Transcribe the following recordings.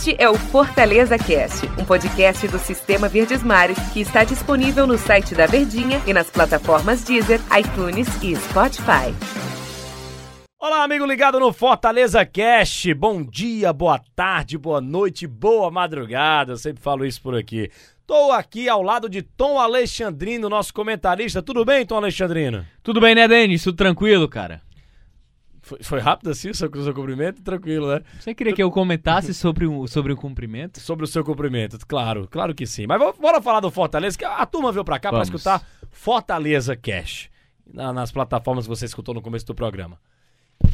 Este é o Fortaleza Cast, um podcast do Sistema Verdes Mares que está disponível no site da Verdinha e nas plataformas Deezer, iTunes e Spotify. Olá, amigo ligado no Fortaleza Cast. Bom dia, boa tarde, boa noite, boa madrugada. Eu sempre falo isso por aqui. Estou aqui ao lado de Tom Alexandrino, nosso comentarista. Tudo bem, Tom Alexandrino? Tudo bem, né, Denis? Tudo tranquilo, cara? Foi, foi rápido assim o seu, o seu cumprimento? Tranquilo, né? Você queria que eu comentasse sobre o, sobre o cumprimento? Sobre o seu cumprimento, claro, claro que sim. Mas bora falar do Fortaleza, que a turma veio pra cá para escutar Fortaleza Cash. Na, nas plataformas que você escutou no começo do programa.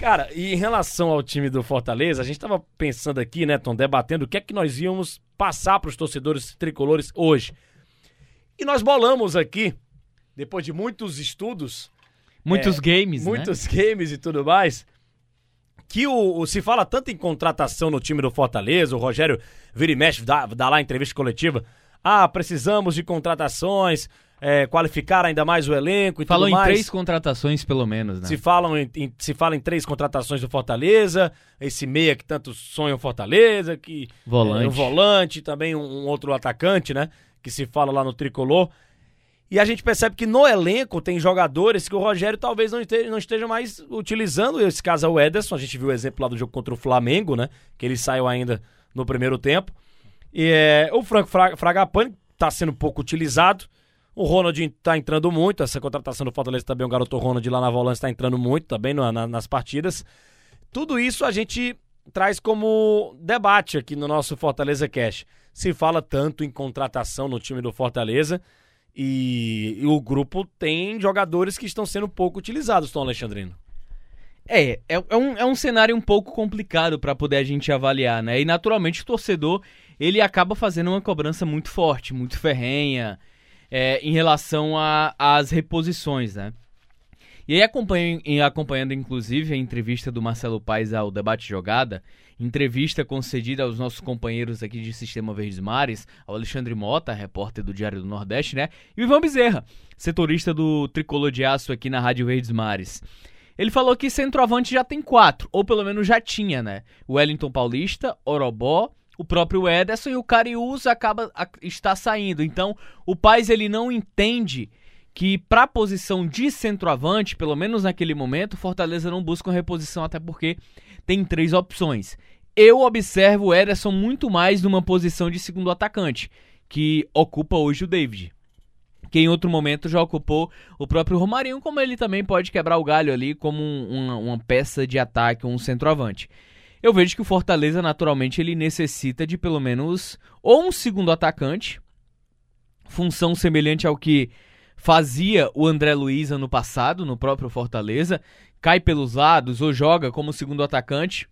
Cara, e em relação ao time do Fortaleza, a gente tava pensando aqui, né, Tom, debatendo o que é que nós íamos passar para os torcedores tricolores hoje. E nós bolamos aqui, depois de muitos estudos, Muitos é, games, né? Muitos né? games e tudo mais. Que o, o, se fala tanto em contratação no time do Fortaleza, o Rogério vira e mexe, dá, dá lá entrevista coletiva. Ah, precisamos de contratações, é, qualificar ainda mais o elenco e Falou tudo mais. em três contratações, pelo menos, né? Se, falam em, em, se fala em três contratações do Fortaleza, esse meia que tanto sonha o Fortaleza, que volante. É, um volante, também um, um, outro atacante, né? Que se fala lá no Tricolor. E a gente percebe que no elenco tem jogadores que o Rogério talvez não esteja, não esteja mais utilizando. Esse caso é o Ederson. A gente viu o exemplo lá do jogo contra o Flamengo, né? Que ele saiu ainda no primeiro tempo. E é, o Franco Fragapane está sendo pouco utilizado. O Ronald está entrando muito. Essa contratação do Fortaleza também, o garoto Ronald lá na volância está entrando muito também na, na, nas partidas. Tudo isso a gente traz como debate aqui no nosso Fortaleza Cash. Se fala tanto em contratação no time do Fortaleza. E, e, o grupo tem jogadores que estão sendo pouco utilizados, Tom Alexandrino. É, é, é, um, é um cenário um pouco complicado para poder a gente avaliar, né? E naturalmente o torcedor ele acaba fazendo uma cobrança muito forte, muito ferrenha é, em relação às reposições, né? E aí acompanho, acompanhando inclusive a entrevista do Marcelo Paes ao Debate Jogada, entrevista concedida aos nossos companheiros aqui de Sistema Verdes Mares, ao Alexandre Mota, repórter do Diário do Nordeste, né? E o Ivan Bezerra, setorista do Tricolor de Aço aqui na Rádio Verdes Mares. Ele falou que centroavante já tem quatro, ou pelo menos já tinha, né? O Wellington Paulista, Orobó, o próprio Ederson e o Cariús acaba está saindo. Então, o Paz ele não entende que para a posição de centroavante, pelo menos naquele momento, Fortaleza não busca uma reposição até porque tem três opções. Eu observo o Ederson muito mais numa posição de segundo atacante, que ocupa hoje o David. Que em outro momento já ocupou o próprio Romarinho, como ele também pode quebrar o galho ali como um, uma, uma peça de ataque, um centroavante. Eu vejo que o Fortaleza, naturalmente, ele necessita de pelo menos ou um segundo atacante, função semelhante ao que fazia o André Luiz ano passado no próprio Fortaleza, cai pelos lados ou joga como segundo atacante,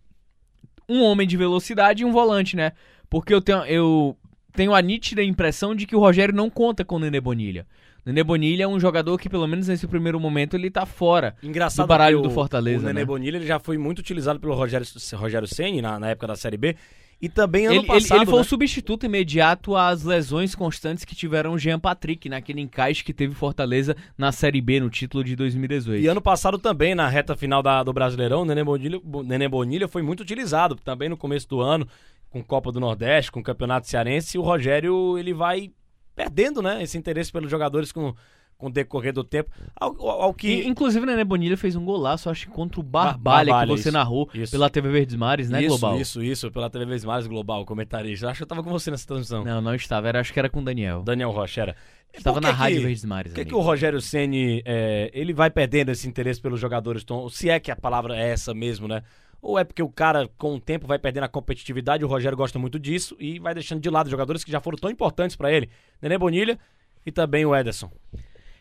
um homem de velocidade e um volante, né? Porque eu tenho, eu tenho a nítida impressão de que o Rogério não conta com o Nenê Bonilha. Nenê Bonilha é um jogador que, pelo menos nesse primeiro momento, ele tá fora Engraçado do baralho o, do Fortaleza. O Nenê né? Bonilha ele já foi muito utilizado pelo Rogério, Rogério Senni na, na época da Série B. E também ano ele, passado. Ele, ele foi né? o substituto imediato às lesões constantes que tiveram o Jean Patrick naquele encaixe que teve Fortaleza na Série B, no título de 2018. E ano passado também, na reta final da, do Brasileirão, o Nenê Bonilha, Nenê Bonilha foi muito utilizado. Também no começo do ano, com Copa do Nordeste, com Campeonato Cearense. E o Rogério ele vai perdendo né, esse interesse pelos jogadores com com o decorrer do tempo. Ao, ao que... E, inclusive, o Nenê Bonilha fez um golaço, acho que contra o Barbalha, Barbalha que você isso, narrou isso. pela TV Verdes Mares, né, isso, Global? Isso, isso, pela TV Verdes Mares Global, comentarista. Acho que eu tava com você nessa transmissão. Não, não estava, era, acho que era com o Daniel. Daniel Rocha, era. Estava na Rádio Verdes Mares. Por que, que o Rogério Ceni é, ele vai perdendo esse interesse pelos jogadores? Tom, se é que a palavra é essa mesmo, né? Ou é porque o cara, com o tempo, vai perdendo a competitividade, o Rogério gosta muito disso e vai deixando de lado jogadores que já foram tão importantes para ele. Nenê Bonilha e também o Ederson.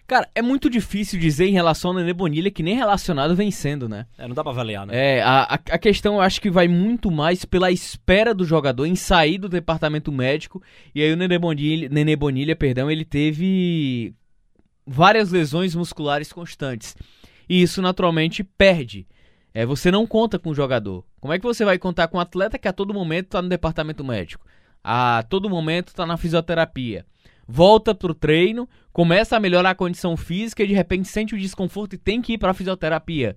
Cara, é muito difícil dizer em relação ao Nenê Bonilha que nem relacionado vem sendo, né? É, não dá pra avaliar, né? É, a, a questão eu acho que vai muito mais pela espera do jogador em sair do departamento médico. E aí o Nenê Bonilha, Nenê Bonilha perdão, ele teve várias lesões musculares constantes. E isso naturalmente perde. É, você não conta com o jogador. Como é que você vai contar com um atleta que a todo momento está no departamento médico? A todo momento está na fisioterapia volta pro treino, começa a melhorar a condição física e de repente sente o desconforto e tem que ir para fisioterapia.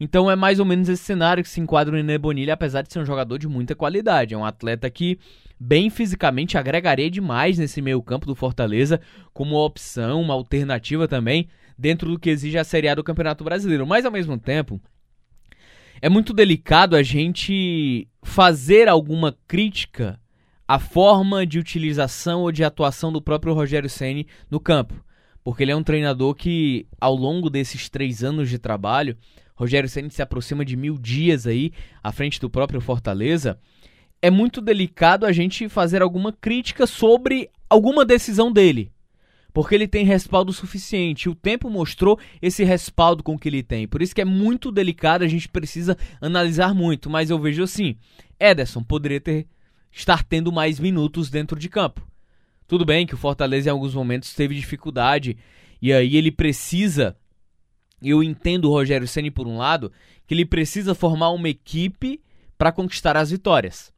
Então é mais ou menos esse cenário que se enquadra o Nenê Bonilha, apesar de ser um jogador de muita qualidade. É um atleta que, bem fisicamente, agregaria demais nesse meio campo do Fortaleza, como uma opção, uma alternativa também, dentro do que exige a Série A do Campeonato Brasileiro. Mas, ao mesmo tempo, é muito delicado a gente fazer alguma crítica à forma de utilização ou de atuação do próprio Rogério Ceni no campo. Porque ele é um treinador que, ao longo desses três anos de trabalho, Rogério Ceni se aproxima de mil dias aí à frente do próprio Fortaleza. É muito delicado a gente fazer alguma crítica sobre alguma decisão dele. Porque ele tem respaldo suficiente. O tempo mostrou esse respaldo com que ele tem. Por isso que é muito delicado, a gente precisa analisar muito. Mas eu vejo assim: Ederson poderia ter estar tendo mais minutos dentro de campo. Tudo bem que o Fortaleza em alguns momentos teve dificuldade. E aí ele precisa eu entendo o Rogério Ceni por um lado, que ele precisa formar uma equipe para conquistar as vitórias.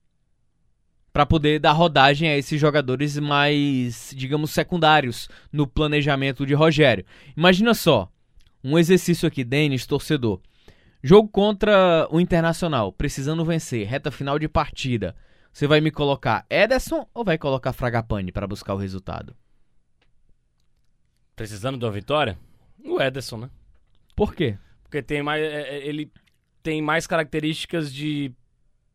Para poder dar rodagem a esses jogadores mais, digamos, secundários no planejamento de Rogério. Imagina só, um exercício aqui, Denis, torcedor. Jogo contra o Internacional, precisando vencer, reta final de partida. Você vai me colocar Ederson ou vai colocar Fragapane para buscar o resultado? Precisando de uma vitória? O Ederson, né? Por quê? Porque tem mais, é, é, ele tem mais características de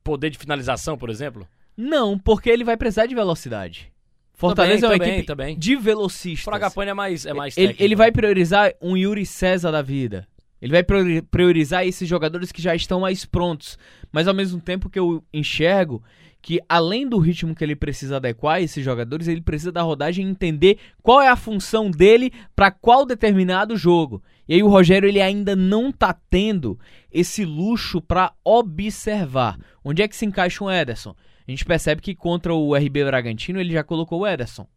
poder de finalização, por exemplo? Não, porque ele vai precisar de velocidade. Fortaleza também, é uma também, equipe também. de velocistas. Fragapane é mais, é mais ele, técnico. ele vai priorizar um Yuri César da vida. Ele vai priori- priorizar esses jogadores que já estão mais prontos. Mas ao mesmo tempo que eu enxergo que além do ritmo que ele precisa adequar esses jogadores, ele precisa da rodagem entender qual é a função dele para qual determinado jogo. E aí o Rogério ele ainda não tá tendo esse luxo para observar. Onde é que se encaixa o Ederson? A gente percebe que contra o RB Bragantino ele já colocou o Ederson.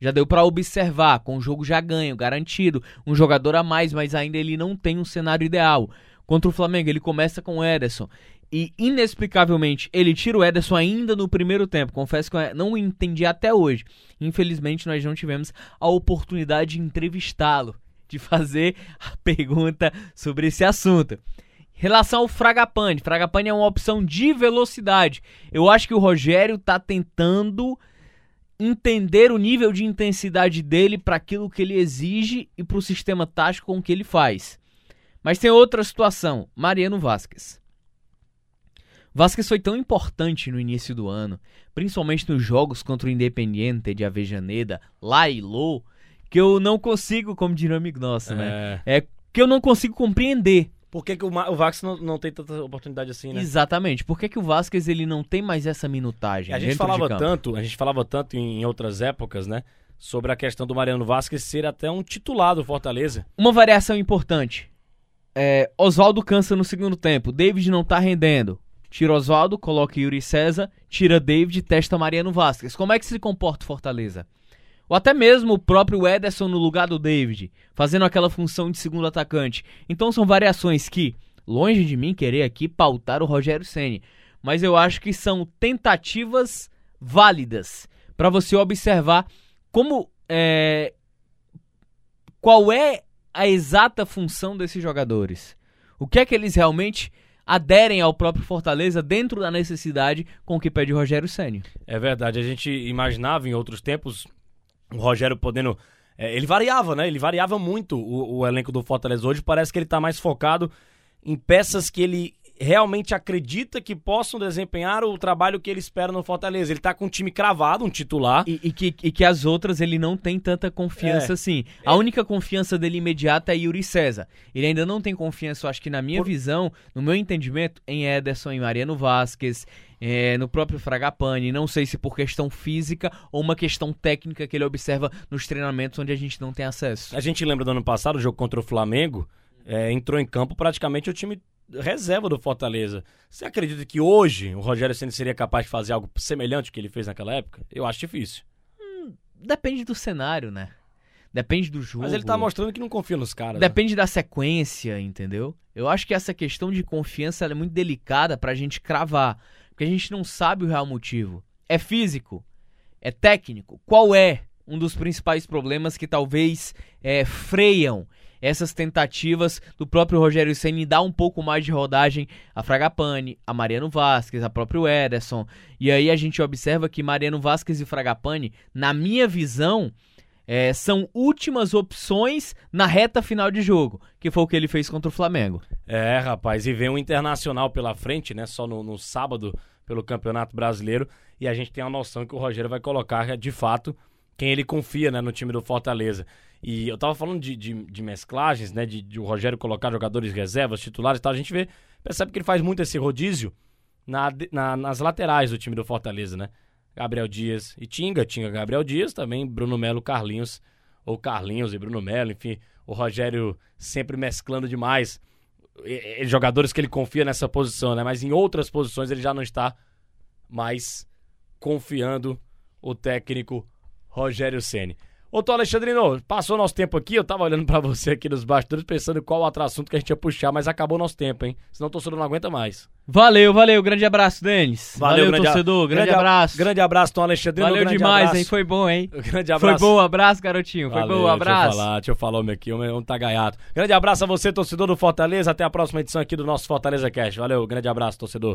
Já deu para observar, com o jogo já ganho, garantido, um jogador a mais, mas ainda ele não tem um cenário ideal. Contra o Flamengo, ele começa com o Ederson. E inexplicavelmente, ele tira o Ederson ainda no primeiro tempo. Confesso que eu não entendi até hoje. Infelizmente, nós não tivemos a oportunidade de entrevistá-lo, de fazer a pergunta sobre esse assunto. Em relação ao Fragapane, Fragapane é uma opção de velocidade. Eu acho que o Rogério está tentando entender o nível de intensidade dele para aquilo que ele exige e para o sistema tático com que ele faz. Mas tem outra situação, Mariano Vasquez. Vasquez foi tão importante no início do ano, principalmente nos jogos contra o Independiente de Avejaneda, lá e Lô, que eu não consigo, como amigo nosso, né? É. É que eu não consigo compreender. Por que, que o, Ma- o Vax não, não tem tanta oportunidade assim, né? Exatamente. Por que, que o Vasquez ele não tem mais essa minutagem? A gente dentro de falava tanto, a gente falava tanto em, em outras épocas, né? Sobre a questão do Mariano Vasquez ser até um titular do Fortaleza. Uma variação importante. É, Oswaldo cansa no segundo tempo. David não tá rendendo. Tira Oswaldo, coloca Yuri César, tira David, testa Mariano Vasquez. Como é que se comporta o Fortaleza? Ou até mesmo o próprio Ederson no lugar do David, fazendo aquela função de segundo atacante. Então são variações que, longe de mim querer aqui pautar o Rogério Ceni, mas eu acho que são tentativas válidas para você observar como é, qual é a exata função desses jogadores. O que é que eles realmente aderem ao próprio Fortaleza dentro da necessidade com que pede Rogério Ceni. É verdade, a gente imaginava em outros tempos o Rogério podendo. é, ele variava, né? Ele variava muito o, o elenco do Fortaleza. Hoje parece que ele tá mais focado em peças que ele realmente acredita que possam desempenhar o trabalho que ele espera no Fortaleza. Ele tá com um time cravado, um titular. E, e que, e que as outras ele não tem tanta confiança É. assim. A única confiança dele imediata é Yuri César. Ele ainda não tem confiança, eu acho que na minha Por- visão, no meu entendimento, em Ederson, em Mariano Vasquez, é, no próprio Fragapane. Não sei se por questão física ou uma questão técnica que ele observa nos treinamentos onde a gente não tem acesso. A gente lembra do ano passado, o jogo contra o Flamengo, é, entrou em campo praticamente o time reserva do Fortaleza. Você acredita que hoje o Rogério Ceni seria capaz de fazer algo semelhante ao que ele fez naquela época? Eu acho difícil. Depende do cenário, né? Depende do jogo. Mas ele tá mostrando que não confia nos caras. né? Depende da sequência, entendeu? Eu acho que essa questão de confiança é muito delicada pra gente cravar. Porque a gente não sabe o real motivo. É físico? É técnico? Qual é um dos principais problemas que talvez é, freiam essas tentativas do próprio Rogério Ceni dar um pouco mais de rodagem a Fragapane, a Mariano Vasquez, a próprio Ederson. E aí a gente observa que Mariano Vasquez e Fragapane, na minha visão, é, são últimas opções na reta final de jogo, que foi o que ele fez contra o Flamengo. É, rapaz, e vem um internacional pela frente, né? Só no, no sábado pelo Campeonato Brasileiro. E a gente tem a noção que o Rogério vai colocar, de fato, quem ele confia né, no time do Fortaleza. E eu tava falando de, de, de mesclagens, né? De, de, o Rogério colocar jogadores reservas, titulares e tal. A gente vê, percebe que ele faz muito esse rodízio na, na, nas laterais do time do Fortaleza, né? Gabriel Dias e Tinga, Tinga Gabriel Dias, também Bruno Melo, Carlinhos, ou Carlinhos e Bruno Melo, enfim, o Rogério sempre mesclando demais e, e, jogadores que ele confia nessa posição, né? Mas em outras posições ele já não está mais confiando o técnico Rogério Ceni. Ô, Tô Alexandrino, passou nosso tempo aqui, eu tava olhando para você aqui nos bastidores, pensando qual outro assunto que a gente ia puxar, mas acabou nosso tempo, hein? Senão o torcedor não aguenta mais. Valeu, valeu, grande abraço, Denis. Valeu, valeu grande torcedor, grande, grande abraço. Grande abraço, Tom Alexandrino. Valeu demais, abraço. hein? Foi bom, hein? Grande abraço. Foi bom, abraço, garotinho. Foi valeu, bom, abraço. Deixa eu falar, deixa eu falar, homem aqui, homem tá gaiato. Grande abraço a você, torcedor do Fortaleza, até a próxima edição aqui do nosso Fortaleza Cast. Valeu, grande abraço, torcedor.